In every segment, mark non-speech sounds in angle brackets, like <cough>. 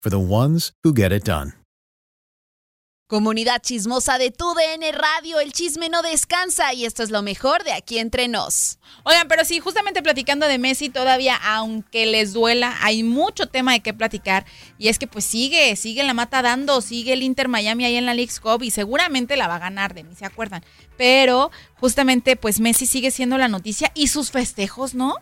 for the ones who get it done. Comunidad chismosa de tu DN Radio, el chisme no descansa y esto es lo mejor de aquí entre nos. Oigan, pero sí, justamente platicando de Messi todavía, aunque les duela, hay mucho tema de qué platicar y es que pues sigue, sigue la mata dando, sigue el Inter Miami ahí en la League's Cup y seguramente la va a ganar, de mí se acuerdan. Pero justamente pues Messi sigue siendo la noticia y sus festejos, ¿no?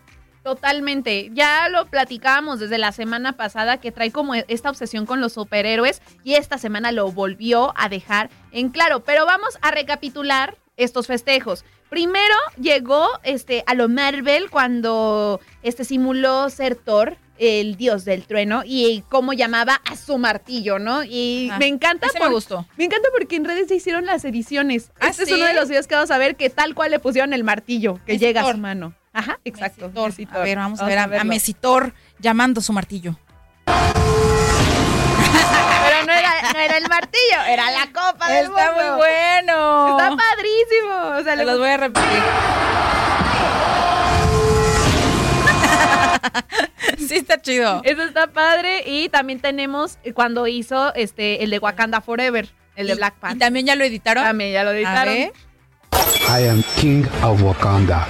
Totalmente. Ya lo platicábamos desde la semana pasada que trae como esta obsesión con los superhéroes y esta semana lo volvió a dejar en claro. Pero vamos a recapitular estos festejos. Primero llegó este, a lo Marvel cuando este, simuló ser Thor, el dios del trueno, y cómo llamaba a su martillo, ¿no? Y Ah, me encanta. ese me gustó. Me encanta porque en redes se hicieron las ediciones. ¿Ah, este sí? es uno de los videos que vamos a ver que tal cual le pusieron el martillo que llega a su mano. Ajá, exacto. Mesitor. Mesitor. A ver, vamos, a ver a. Mesitor llamando su martillo. Pero no era, no era el martillo, era la copa del Está mundo. muy bueno. Está padrísimo. O sea, Se los voy a repetir. <laughs> sí, está chido. Eso está padre. Y también tenemos cuando hizo este el de Wakanda Forever, el de Y- Black Y Panther. también ya lo editaron. También ya lo A editaron. ver. I am King of Wakanda.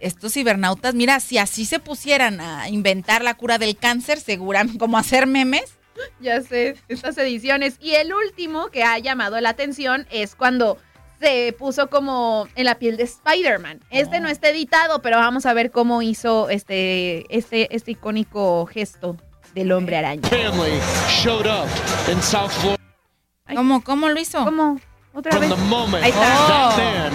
Estos cibernautas, mira, si así se pusieran a inventar la cura del cáncer, seguramente, <laughs> como hacer memes. Ya sé, estas ediciones. Y el último que ha llamado la atención es cuando se puso como en la piel de Spider-Man. Este Oh. no está editado, pero vamos a ver cómo hizo este, este, este icónico gesto del hombre araña. family showed up in South Florida Ay. ¿Cómo, cómo lo hizo? ¿Cómo? ¿Otra from vez? the moment Ahí está. that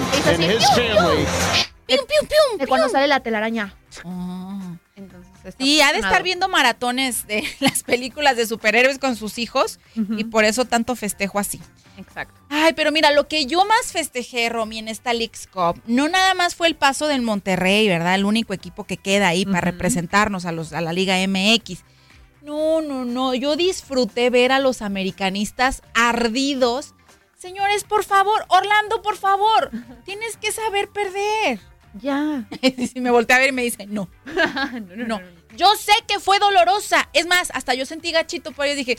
Oh. ¡Pium, pium, pium! De cuando sale la telaraña. Oh. Entonces, Sí, ha de estar viendo maratones de <laughs> las películas de superhéroes con sus hijos y por eso tanto festejo así. Exacto. Ay, pero mira, lo que yo más festejé, Romy, en esta League's Cup, no nada más fue el paso del Monterrey, ¿verdad? El único equipo que queda ahí para representarnos a, los, a la Liga MX. No, no, no, yo disfruté ver a los americanistas ardidos. Señores, por favor, Orlando, por favor, tienes que saber perder. Ya. <laughs> Y me volteé a ver y me dice, <laughs> no, no. Yo sé que fue dolorosa. Es más, hasta yo sentí gachito por ello dije,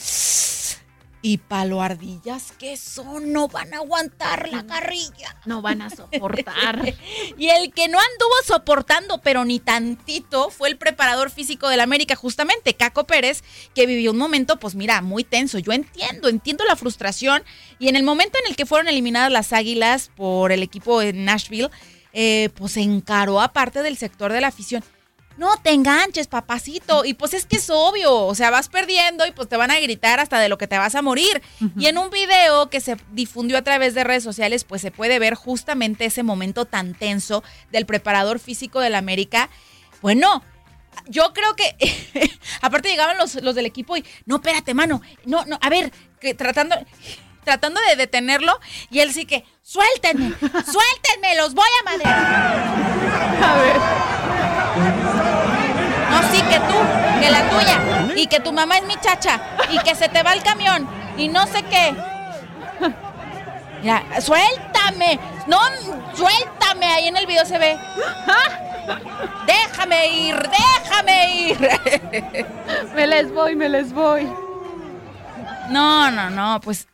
y palo ardillas que son, no van a aguantar la carrilla. No van a soportar. <laughs> Y el que no anduvo soportando, pero ni tantito, fue el preparador físico del América, justamente, Caco Pérez, que vivió un momento, pues mira, muy tenso. Yo entiendo, entiendo la frustración. Y en el momento en el que fueron eliminadas las Águilas por el equipo de Nashville, eh, pues se encaró a parte del sector de la afición. No te enganches, papacito. Y pues es que es obvio, o sea, vas perdiendo y pues te van a gritar hasta de lo que te vas a morir. Y en un video que se difundió a través de redes sociales, pues se puede ver justamente ese momento tan tenso del preparador físico del América. Bueno, yo creo que <laughs> aparte llegaban los, los del equipo y no, espérate, mano, no, no, a ver, que tratando tratando de detenerlo y él sí que suéltenme, suéltenme, los voy a madrear. A ver. No, sí que tú. que la tuya, y que tu mamá es mi chacha, y que se te va el camión, y no sé qué. Mira, suéltame, no, suéltame, ahí en el video se ve. Déjame ir, déjame ir. <laughs> Me les voy, me les voy. No, no, no, pues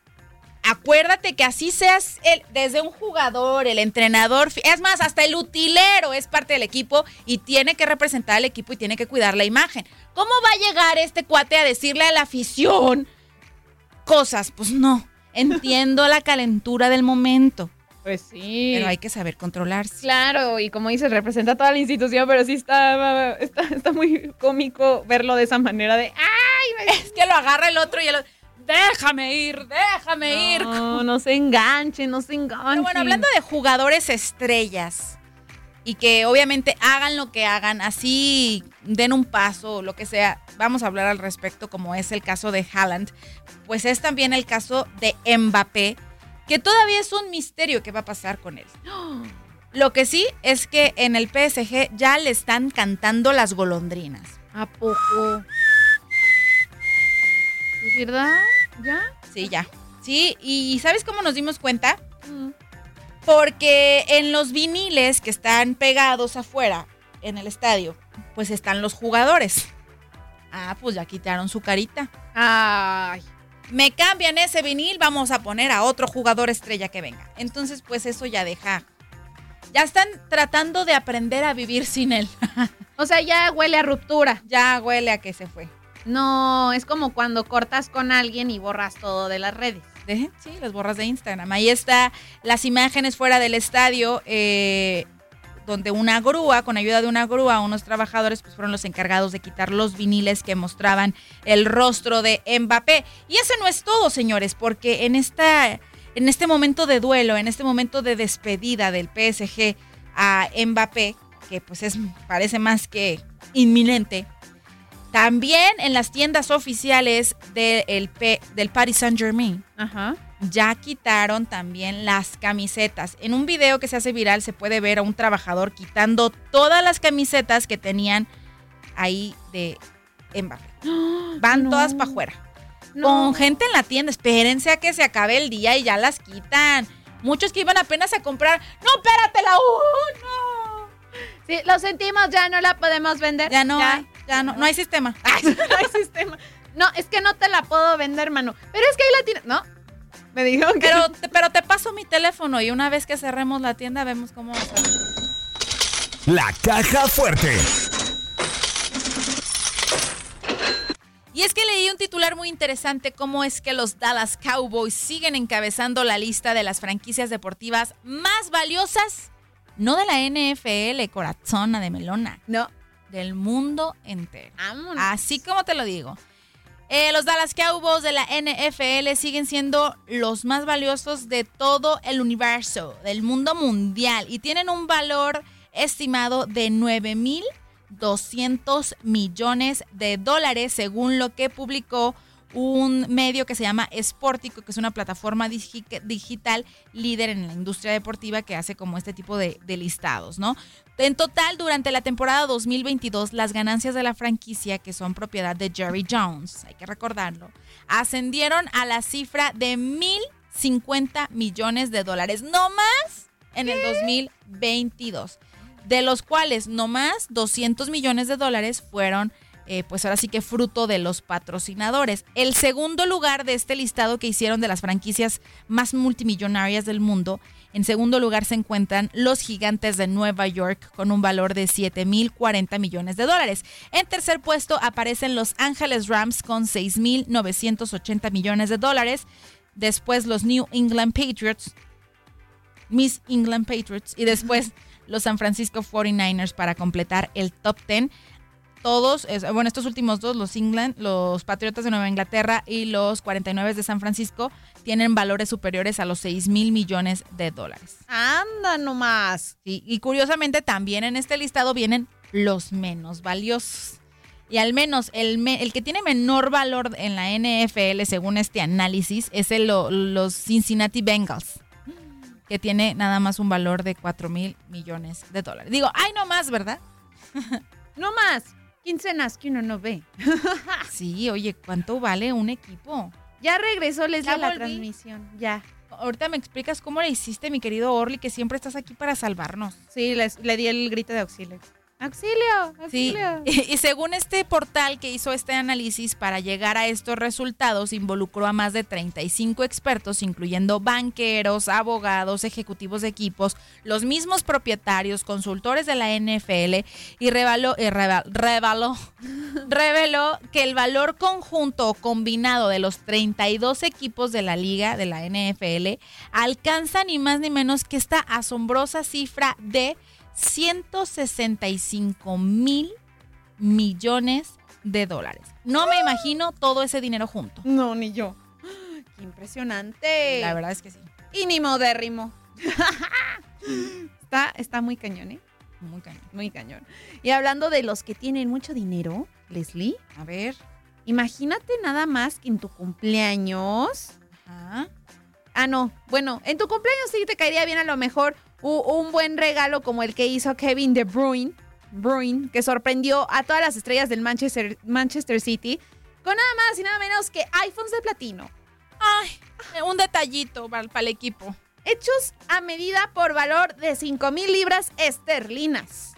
acuérdate que así seas el, desde un jugador, el entrenador, es más, hasta el utilero es parte del equipo y tiene que representar al equipo y tiene que cuidar la imagen. ¿Cómo va a llegar este cuate a decirle a la afición cosas? Pues no, <laughs> entiendo la calentura del momento, Pues sí. pero hay que saber controlarse. Claro, y como dices, representa toda la institución, pero sí está, está, está muy cómico verlo de esa manera de ¡ay! Es que lo agarra el otro y el otro, déjame ir, déjame ir. No, no se enganchen, no se enganchen. Pero bueno, hablando de jugadores estrellas y que obviamente hagan lo que hagan, así den un paso lo que sea, vamos a hablar al respecto como es el caso de Haaland, pues es también el caso de Mbappé, que todavía es un misterio qué va a pasar con él. <gasps> Lo que sí es que en el PSG ya le están cantando las golondrinas. ¿A poco? ¿Es verdad? ¿Ya? Sí, ya. Sí, y ¿sabes cómo nos dimos cuenta? Mm. Porque en los viniles que están pegados afuera en el estadio, pues están los jugadores. Ah, pues ya quitaron su carita. Ay. Me cambian ese vinil, vamos a poner a otro jugador estrella que venga. Entonces, pues eso ya deja. Ya están tratando de aprender a vivir sin él. <laughs> O sea, ya huele a ruptura. ya huele a que se fue. No, es como cuando cortas con alguien y borras todo de las redes. De- sí, las borras de Instagram. Ahí está las imágenes fuera del estadio, eh, donde una grúa, con ayuda de una grúa, unos trabajadores pues, fueron los encargados de quitar los viniles que mostraban el rostro de Mbappé. Y ese no es todo, señores, porque en, esta, en este momento de duelo, en este momento de despedida del PSG a Mbappé, que pues es, parece más que inminente, también en las tiendas oficiales del P- del Paris Saint Germain Ajá. ya quitaron también las camisetas. En un video que se hace viral se puede ver a un trabajador quitando todas las camisetas que tenían ahí de Mbappé. <gasps> Van No. todas para afuera. No. Con gente en la tienda, espérense a que se acabe el día y ya las quitan. Muchos que iban apenas a comprar, no, espérate la no. Sí, lo sentimos, ya no la podemos vender. Ya no hay, ya no, no hay sistema. <laughs> no hay sistema. No, es que no te la puedo vender, mano. Pero es que ahí la tienes. No. Me dijeron que. Pero, te- pero te paso mi teléfono y una vez que cerremos la tienda vemos cómo va a ser. La caja fuerte. Y es que leí un titular muy interesante, cómo es que los Dallas Cowboys siguen encabezando la lista de las franquicias deportivas más valiosas, no de la NFL, corazona de melona, No. Del mundo entero. Vámonos. Así como te lo digo. Eh, los Dallas Cowboys de la NFL siguen siendo los más valiosos de todo el universo, del mundo mundial, y tienen un valor estimado de 9.200 millones de dólares, según lo que publicó un medio que se llama Sportico, que es una plataforma digi- digital líder en la industria deportiva que hace como este tipo de, de listados, ¿no? En total, durante la temporada 2022, las ganancias de la franquicia, que son propiedad de Jerry Jones, hay que recordarlo, ascendieron a la cifra de 1.050 millones de dólares, no más en el 2022, de los cuales no más 200 millones de dólares fueron eh, pues ahora sí que fruto de los patrocinadores. El segundo lugar de este listado que hicieron de las franquicias más multimillonarias del mundo, en segundo lugar se encuentran los gigantes de Nueva York con un valor de 7.040 millones de dólares. En tercer puesto aparecen los Ángeles Rams con 6.980 millones de dólares. Después los New England Patriots, Miss England Patriots y después <laughs> los San Francisco 49ers para completar el top 10 todos, bueno, estos últimos dos, los England, los Patriotas de Nueva Inglaterra y los 49 de San Francisco, tienen valores superiores a los 6 mil millones de dólares. Anda nomás. Sí, y curiosamente también en este listado vienen los menos valiosos. Y al menos el, me- el que tiene menor valor en la NFL, según este análisis, es el, lo- los Cincinnati Bengals, que tiene nada más un valor de 4 mil millones de dólares. Digo, ay, no más, ¿verdad? No más. Quincenas que uno no ve. <laughs> Sí, oye, ¿cuánto vale un equipo? Ya regresó Leslie Ya a la volví. transmisión. Ya. Ahorita me explicas cómo le hiciste, mi querido Orly, que siempre estás aquí para salvarnos. Sí, les- le di el grito de auxilio. ¡Auxilio! Sí, ¡Auxilio! <laughs> y según este portal que hizo este análisis para llegar a estos resultados, involucró a más de 35 expertos, incluyendo banqueros, abogados, ejecutivos de equipos, los mismos propietarios, consultores de la NFL y reveló, eh, <laughs> reveló que el valor conjunto o combinado de los 32 equipos de la liga, de la NFL, alcanza ni más ni menos que esta asombrosa cifra de 165 mil millones de dólares. No me imagino todo ese dinero junto. No, ni yo. <gasps> ¡Qué impresionante! La verdad es que sí. Y ni modérrimo. <laughs> está, está muy cañón, ¿eh? Muy cañón. Muy cañón. Y hablando de los que tienen mucho dinero, Leslie, A ver. imagínate nada más que en tu cumpleaños. Ajá. Ah, no. Bueno, en tu cumpleaños sí te caería bien a lo mejor un buen regalo como el que hizo Kevin De Bruyne, Bruyne, que sorprendió a todas las estrellas del Manchester, Manchester City con nada más y nada menos que iPhones de platino. Ay, un detallito para, para el equipo. hechos a medida por valor de 5 mil libras esterlinas.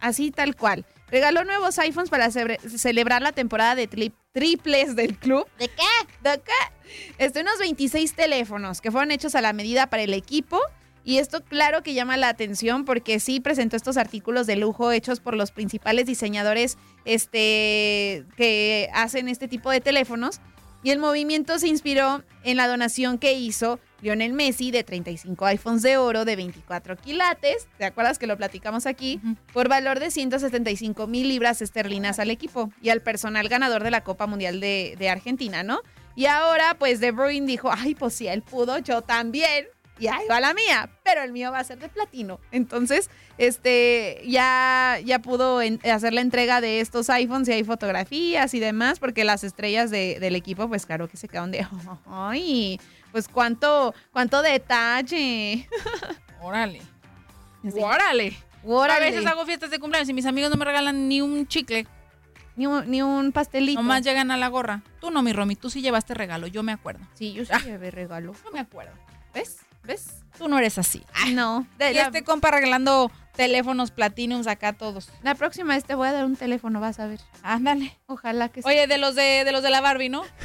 Así tal cual. Regaló nuevos iPhones para celebrar la temporada de tri- triples del club. ¿De qué? ¿De qué? Este, unos 26 teléfonos que fueron hechos a la medida para el equipo. Y esto claro que llama la atención porque sí presentó estos artículos de lujo hechos por los principales diseñadores este, que hacen este tipo de teléfonos. Y el movimiento se inspiró en la donación que hizo Lionel Messi de 35 iPhones de oro de 24 quilates, ¿te acuerdas que lo platicamos aquí? Por valor de 175 mil libras esterlinas al equipo y al personal ganador de la Copa Mundial de, de Argentina, ¿no? Y ahora, pues, De Bruyne dijo, ay, pues si él pudo, yo también. Y ahí va la mía, pero el mío va a ser de platino. Entonces, este, ya, ya pudo en- hacer la entrega de estos iPhones y hay fotografías y demás, porque las estrellas de- del equipo, pues claro que se quedaron de, <laughs> ay, pues cuánto, cuánto detalle. <laughs> Órale. Sí. Órale. A Órale. veces hago fiestas de cumpleaños y mis amigos no me regalan ni un chicle. Ni un, ni un pastelito. Nomás llegan a la gorra. Tú no, mi Romy, tú sí llevaste regalo, yo me acuerdo. Sí, yo sí Ah. llevé regalo. Yo me acuerdo. ¿Ves? ¿Ves? Tú no eres así. No. De Y la, este compa regalando teléfonos platinums acá a todos. la próxima vez te voy a dar un teléfono, vas a ver. Ándale. Ojalá que sí. Oye, de los de, de los de la Barbie, ¿no? <laughs>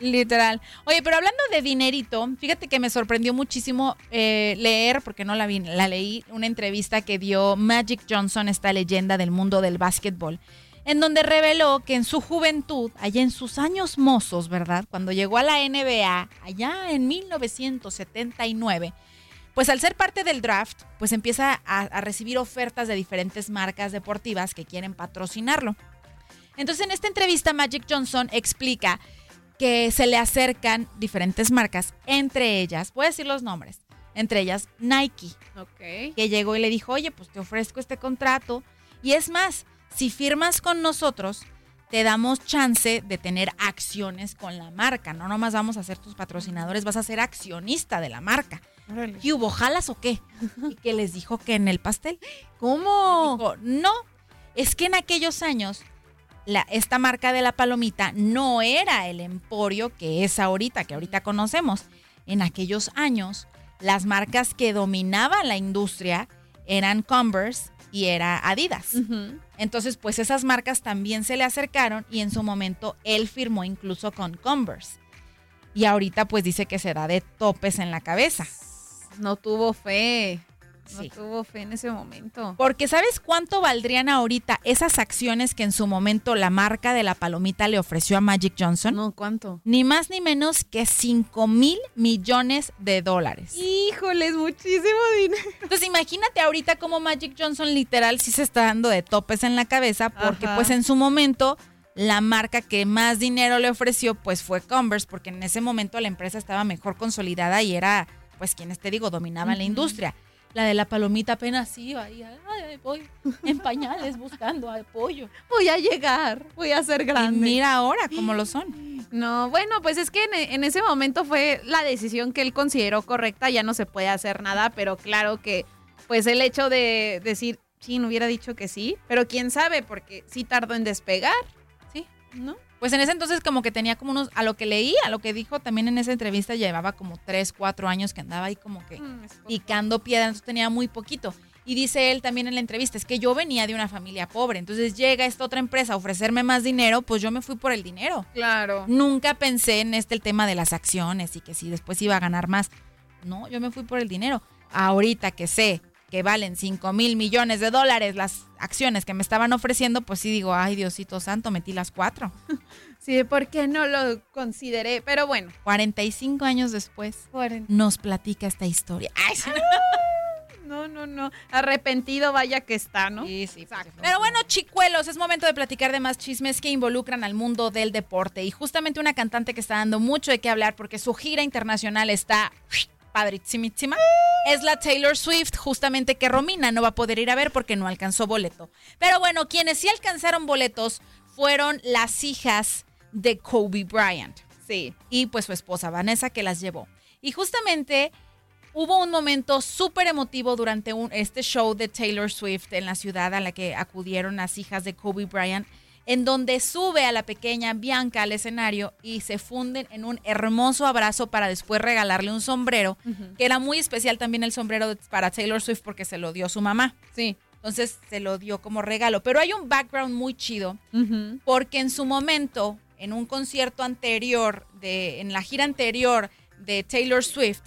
Literal. Oye, pero hablando de dinerito, fíjate que me sorprendió muchísimo eh, leer, porque no la vi, la leí, una entrevista que dio Magic Johnson, esta leyenda del mundo del básquetbol, en donde reveló que en su juventud, allá en sus años mozos, ¿verdad? Cuando llegó a la NBA, allá en 1979, pues al ser parte del draft, pues empieza a, a recibir ofertas de diferentes marcas deportivas que quieren patrocinarlo. Entonces en esta entrevista Magic Johnson explica que se le acercan diferentes marcas, entre ellas, voy a decir los nombres, entre ellas Nike, Ok. que llegó y le dijo, oye, pues te ofrezco este contrato. Y es más, si firmas con nosotros, te damos chance de tener acciones con la marca. No nomás vamos a ser tus patrocinadores, vas a ser accionista de la marca. ¿Y hubo jalas o qué? <laughs> Y que les dijo que en el pastel. ¿Cómo? Dijo, no, es que en aquellos años la, esta marca de la palomita no era el emporio que es ahorita, que ahorita conocemos. En aquellos años, las marcas que dominaban la industria eran Converse y era Adidas. Entonces, pues esas marcas también se le acercaron y en su momento él firmó incluso con Converse. Y ahorita pues dice que se da de topes en la cabeza. No tuvo fe. No Sí. tuvo fe en ese momento. Porque ¿sabes cuánto valdrían ahorita esas acciones que en su momento la marca de la palomita le ofreció a Magic Johnson? No, ¿cuánto? Ni más ni menos que 5 mil millones de dólares. Híjole, es muchísimo dinero. Entonces imagínate ahorita cómo Magic Johnson literal sí se está dando de topes en la cabeza porque Ajá. pues en su momento la marca que más dinero le ofreció pues fue Converse porque en ese momento la empresa estaba mejor consolidada y era pues quienes te digo dominaban la industria. La de la palomita apenas iba ay, ay, voy en pañales buscando apoyo. Voy a llegar. Voy a ser Y grande. mira ahora cómo lo son. No, bueno, pues es que en, en ese momento fue la decisión que él consideró correcta, ya no se puede hacer nada, pero claro que pues el hecho de decir sí, no hubiera dicho que sí, pero quién sabe, porque sí tardó en despegar, Sí. ¿no? Pues en ese entonces como que tenía como unos, a lo que leí, a lo que dijo también en esa entrevista, llevaba como tres, cuatro años que andaba ahí como que Mm, picando piedra, entonces tenía muy poquito. Y dice él también en la entrevista, es que yo venía de una familia pobre, entonces llega esta otra empresa a ofrecerme más dinero, pues yo me fui por el dinero. Claro. Nunca pensé en este el tema de las acciones y que si después iba a ganar más. No, yo me fui por el dinero. Ahorita que sé que valen 5 mil millones de dólares las acciones que me estaban ofreciendo, pues sí digo, ay Diosito Santo, metí las cuatro. <laughs> Sí, ¿por qué no lo consideré? Pero bueno. 45 años después nos platica esta historia. Ay, sí. No, no, no. Arrepentido vaya que está, ¿no? Sí, sí, Pero bueno, chicuelos, es momento de platicar de más chismes que involucran al mundo del deporte. Y justamente una cantante que está dando mucho de qué hablar porque su gira internacional está padrísima. Es la Taylor Swift, justamente que Romina no va a poder ir a ver porque no alcanzó boleto. Pero bueno, quienes sí alcanzaron boletos fueron las hijas de Kobe Bryant. Sí. Y pues su esposa Vanessa que las llevó. Y justamente hubo un momento súper emotivo durante un, este show de Taylor Swift en la ciudad a la que acudieron las hijas de Kobe Bryant, en donde sube a la pequeña Bianca al escenario y se funden en un hermoso abrazo para después regalarle un sombrero, que era muy especial también el sombrero para Taylor Swift porque se lo dio su mamá. Sí. Entonces se lo dio como regalo. Pero hay un background muy chido porque en su momento, en un concierto anterior, de, en la gira anterior de Taylor Swift,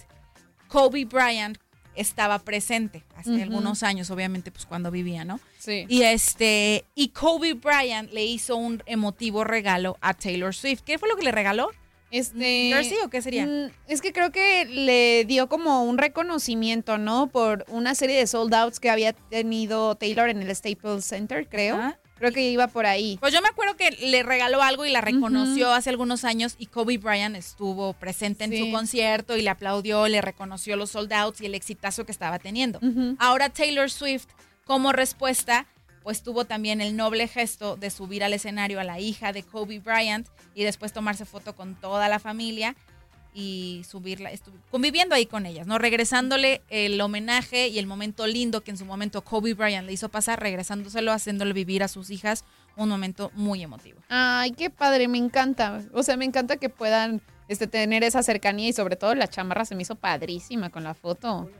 Kobe Bryant estaba presente hace algunos años, obviamente, pues cuando vivía, ¿no? Sí. Y este, y Kobe Bryant le hizo un emotivo regalo a Taylor Swift. ¿Qué fue lo que le regaló? Este. ¿Jersey o qué sería? Mm, Es que creo que le dio como un reconocimiento, ¿no? Por una serie de sold outs que había tenido Taylor en el Staples Center, creo. Ajá. Creo que iba por ahí. Pues yo me acuerdo que le regaló algo y la reconoció hace algunos años y Kobe Bryant estuvo presente en Sí. su concierto y le aplaudió, le reconoció los sold outs y el exitazo que estaba teniendo. Ahora Taylor Swift, como respuesta, pues tuvo también el noble gesto de subir al escenario a la hija de Kobe Bryant y después tomarse foto con toda la familia y subirla, conviviendo ahí con ellas, ¿no? Regresándole el homenaje y el momento lindo que en su momento Kobe Bryant le hizo pasar, regresándoselo, haciéndole vivir a sus hijas un momento muy emotivo. Ay, qué padre, me encanta. O sea, me encanta que puedan este, tener esa cercanía y sobre todo la chamarra se me hizo padrísima con la foto.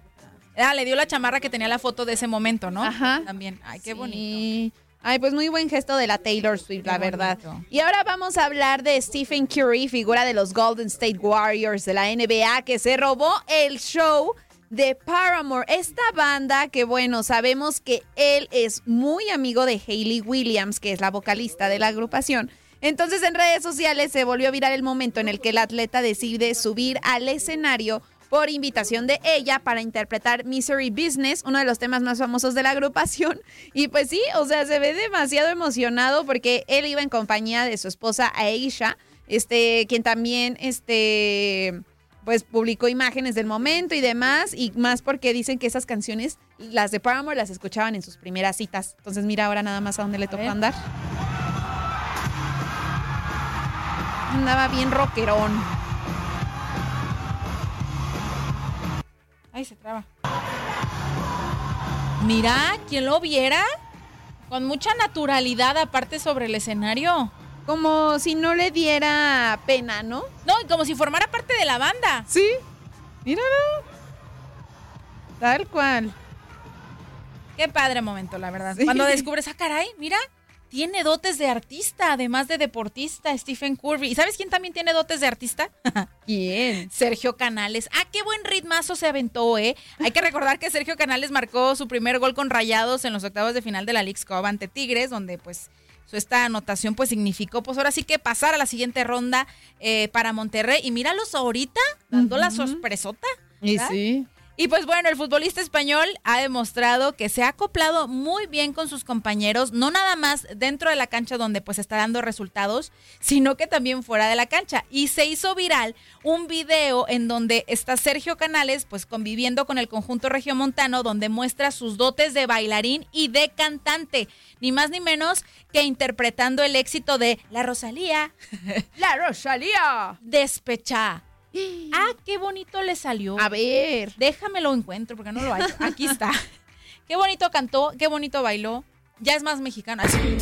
Ah, le dio la chamarra que tenía la foto de ese momento, ¿no? Ajá. También. Ay, qué Sí. bonito. Ay, pues muy buen gesto de la Taylor Swift, la verdad. Y ahora vamos a hablar de Stephen Curry, figura de los Golden State Warriors de la NBA, que se robó el show de Paramore. Esta banda que, bueno, sabemos que él es muy amigo de Hayley Williams, que es la vocalista de la agrupación. Entonces en redes sociales se volvió viral el momento en el que el atleta decide subir al escenario por invitación de ella para interpretar Misery Business, uno de los temas más famosos de la agrupación. Y pues sí, o sea, se ve demasiado emocionado porque él iba en compañía de su esposa Aisha, este, quien también, este, pues publicó imágenes del momento y demás, y más porque dicen que esas canciones, las de Paramore, las escuchaban en sus primeras citas. Entonces mira ahora nada más a dónde le tocó andar. Andaba bien rockerón. Ay, se traba. Mira, ¿quién lo viera? Con mucha naturalidad, aparte sobre el escenario. Como si no le diera pena, ¿no? No, y como si formara parte de la banda. Sí. Míralo. Tal cual. Qué padre momento, la verdad. Sí. Cuando descubres, ah, caray, mira, tiene dotes de artista, además de deportista, Stephen Curry. ¿Y sabes quién también tiene dotes de artista? <laughs> ¿Quién? Sergio Canales. Ah, qué buen ritmazo se aventó, ¿eh? Hay que recordar que Sergio Canales marcó su primer gol con Rayados en los octavos de final de la League's Cup ante Tigres, donde pues su esta anotación pues significó pues ahora sí que pasar a la siguiente ronda eh, para Monterrey. Y míralos ahorita, dando la sorpresota. ¿verdad? sí. Y pues bueno, el futbolista español ha demostrado que se ha acoplado muy bien con sus compañeros, no nada más dentro de la cancha donde pues está dando resultados, sino que también fuera de la cancha. Y se hizo viral un video en donde está Sergio Canales pues conviviendo con el conjunto regiomontano donde muestra sus dotes de bailarín y de cantante, ni más ni menos que interpretando el éxito de La Rosalía, <laughs> La Rosalía. Despechá. <gasps> Ah, qué bonito le salió. A ver. Déjame lo encuentro porque no lo hay. Aquí está. <laughs> Qué bonito cantó, qué bonito bailó. Ya es más mexicana. Así. <laughs>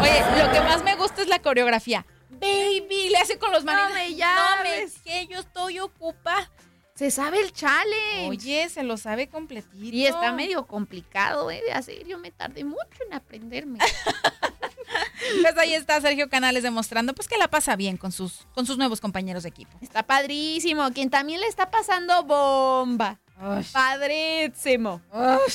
Oye, lo que más me gusta es la coreografía. Baby, le hace con los manitos. No me No me llames. que yo estoy ocupada. Se sabe el chale. Oye, se lo sabe completito. Y está medio complicado ¿eh? de hacer. Yo me tardé mucho en aprenderme. <laughs> Pues ahí está Sergio Canales demostrando pues que la pasa bien con sus, con sus nuevos compañeros de equipo. Está padrísimo. Quien también le está pasando bomba. Padrísimo.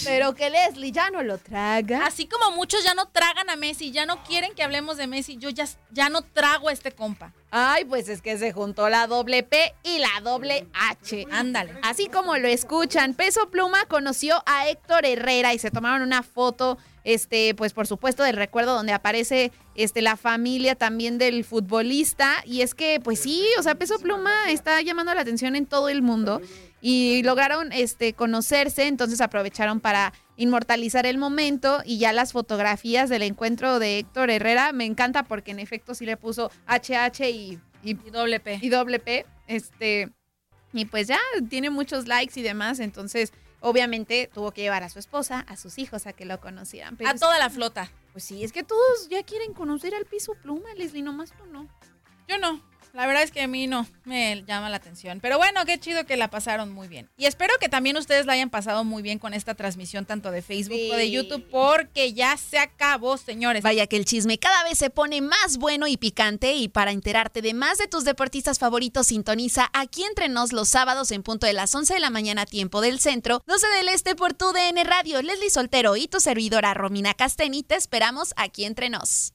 Pero que Leslie ya no lo traga. Así como muchos ya no tragan a Messi, ya no quieren que hablemos de Messi, yo ya, ya no trago a este compa. Ay, pues es que se juntó la doble P y la doble H. Ándale. Así como lo escuchan, Peso Pluma conoció a Héctor Herrera y se tomaron una foto, este, pues por supuesto del recuerdo donde aparece este, la familia también del futbolista. Y es que, pues sí, o sea, Peso Pluma está llamando la atención en todo el mundo y lograron este, conocerse, entonces aprovecharon para inmortalizar el momento y ya las fotografías del encuentro de Héctor Herrera me encanta porque en efecto sí le puso HH y, y Y doble P. y doble P, este, y pues ya tiene muchos likes y demás, entonces obviamente tuvo que llevar a su esposa, a sus hijos a que lo conocieran. Pero A toda la flota. Pues sí, es que todos ya quieren conocer al piso pluma, Leslie, nomás tú no. Yo no. La verdad es que a mí no me llama la atención. Pero bueno, qué chido que la pasaron muy bien. Y espero que también ustedes la hayan pasado muy bien con esta transmisión tanto de Facebook o de. YouTube porque ya se acabó, señores. Vaya que el chisme cada vez se pone más bueno y picante y para enterarte de más de tus deportistas favoritos sintoniza aquí entre nos los sábados en punto de las 11 de la mañana tiempo del centro, 12 del este por tu DN Radio. Leslie Soltero y tu servidora Romina Casteni te esperamos aquí entre nos.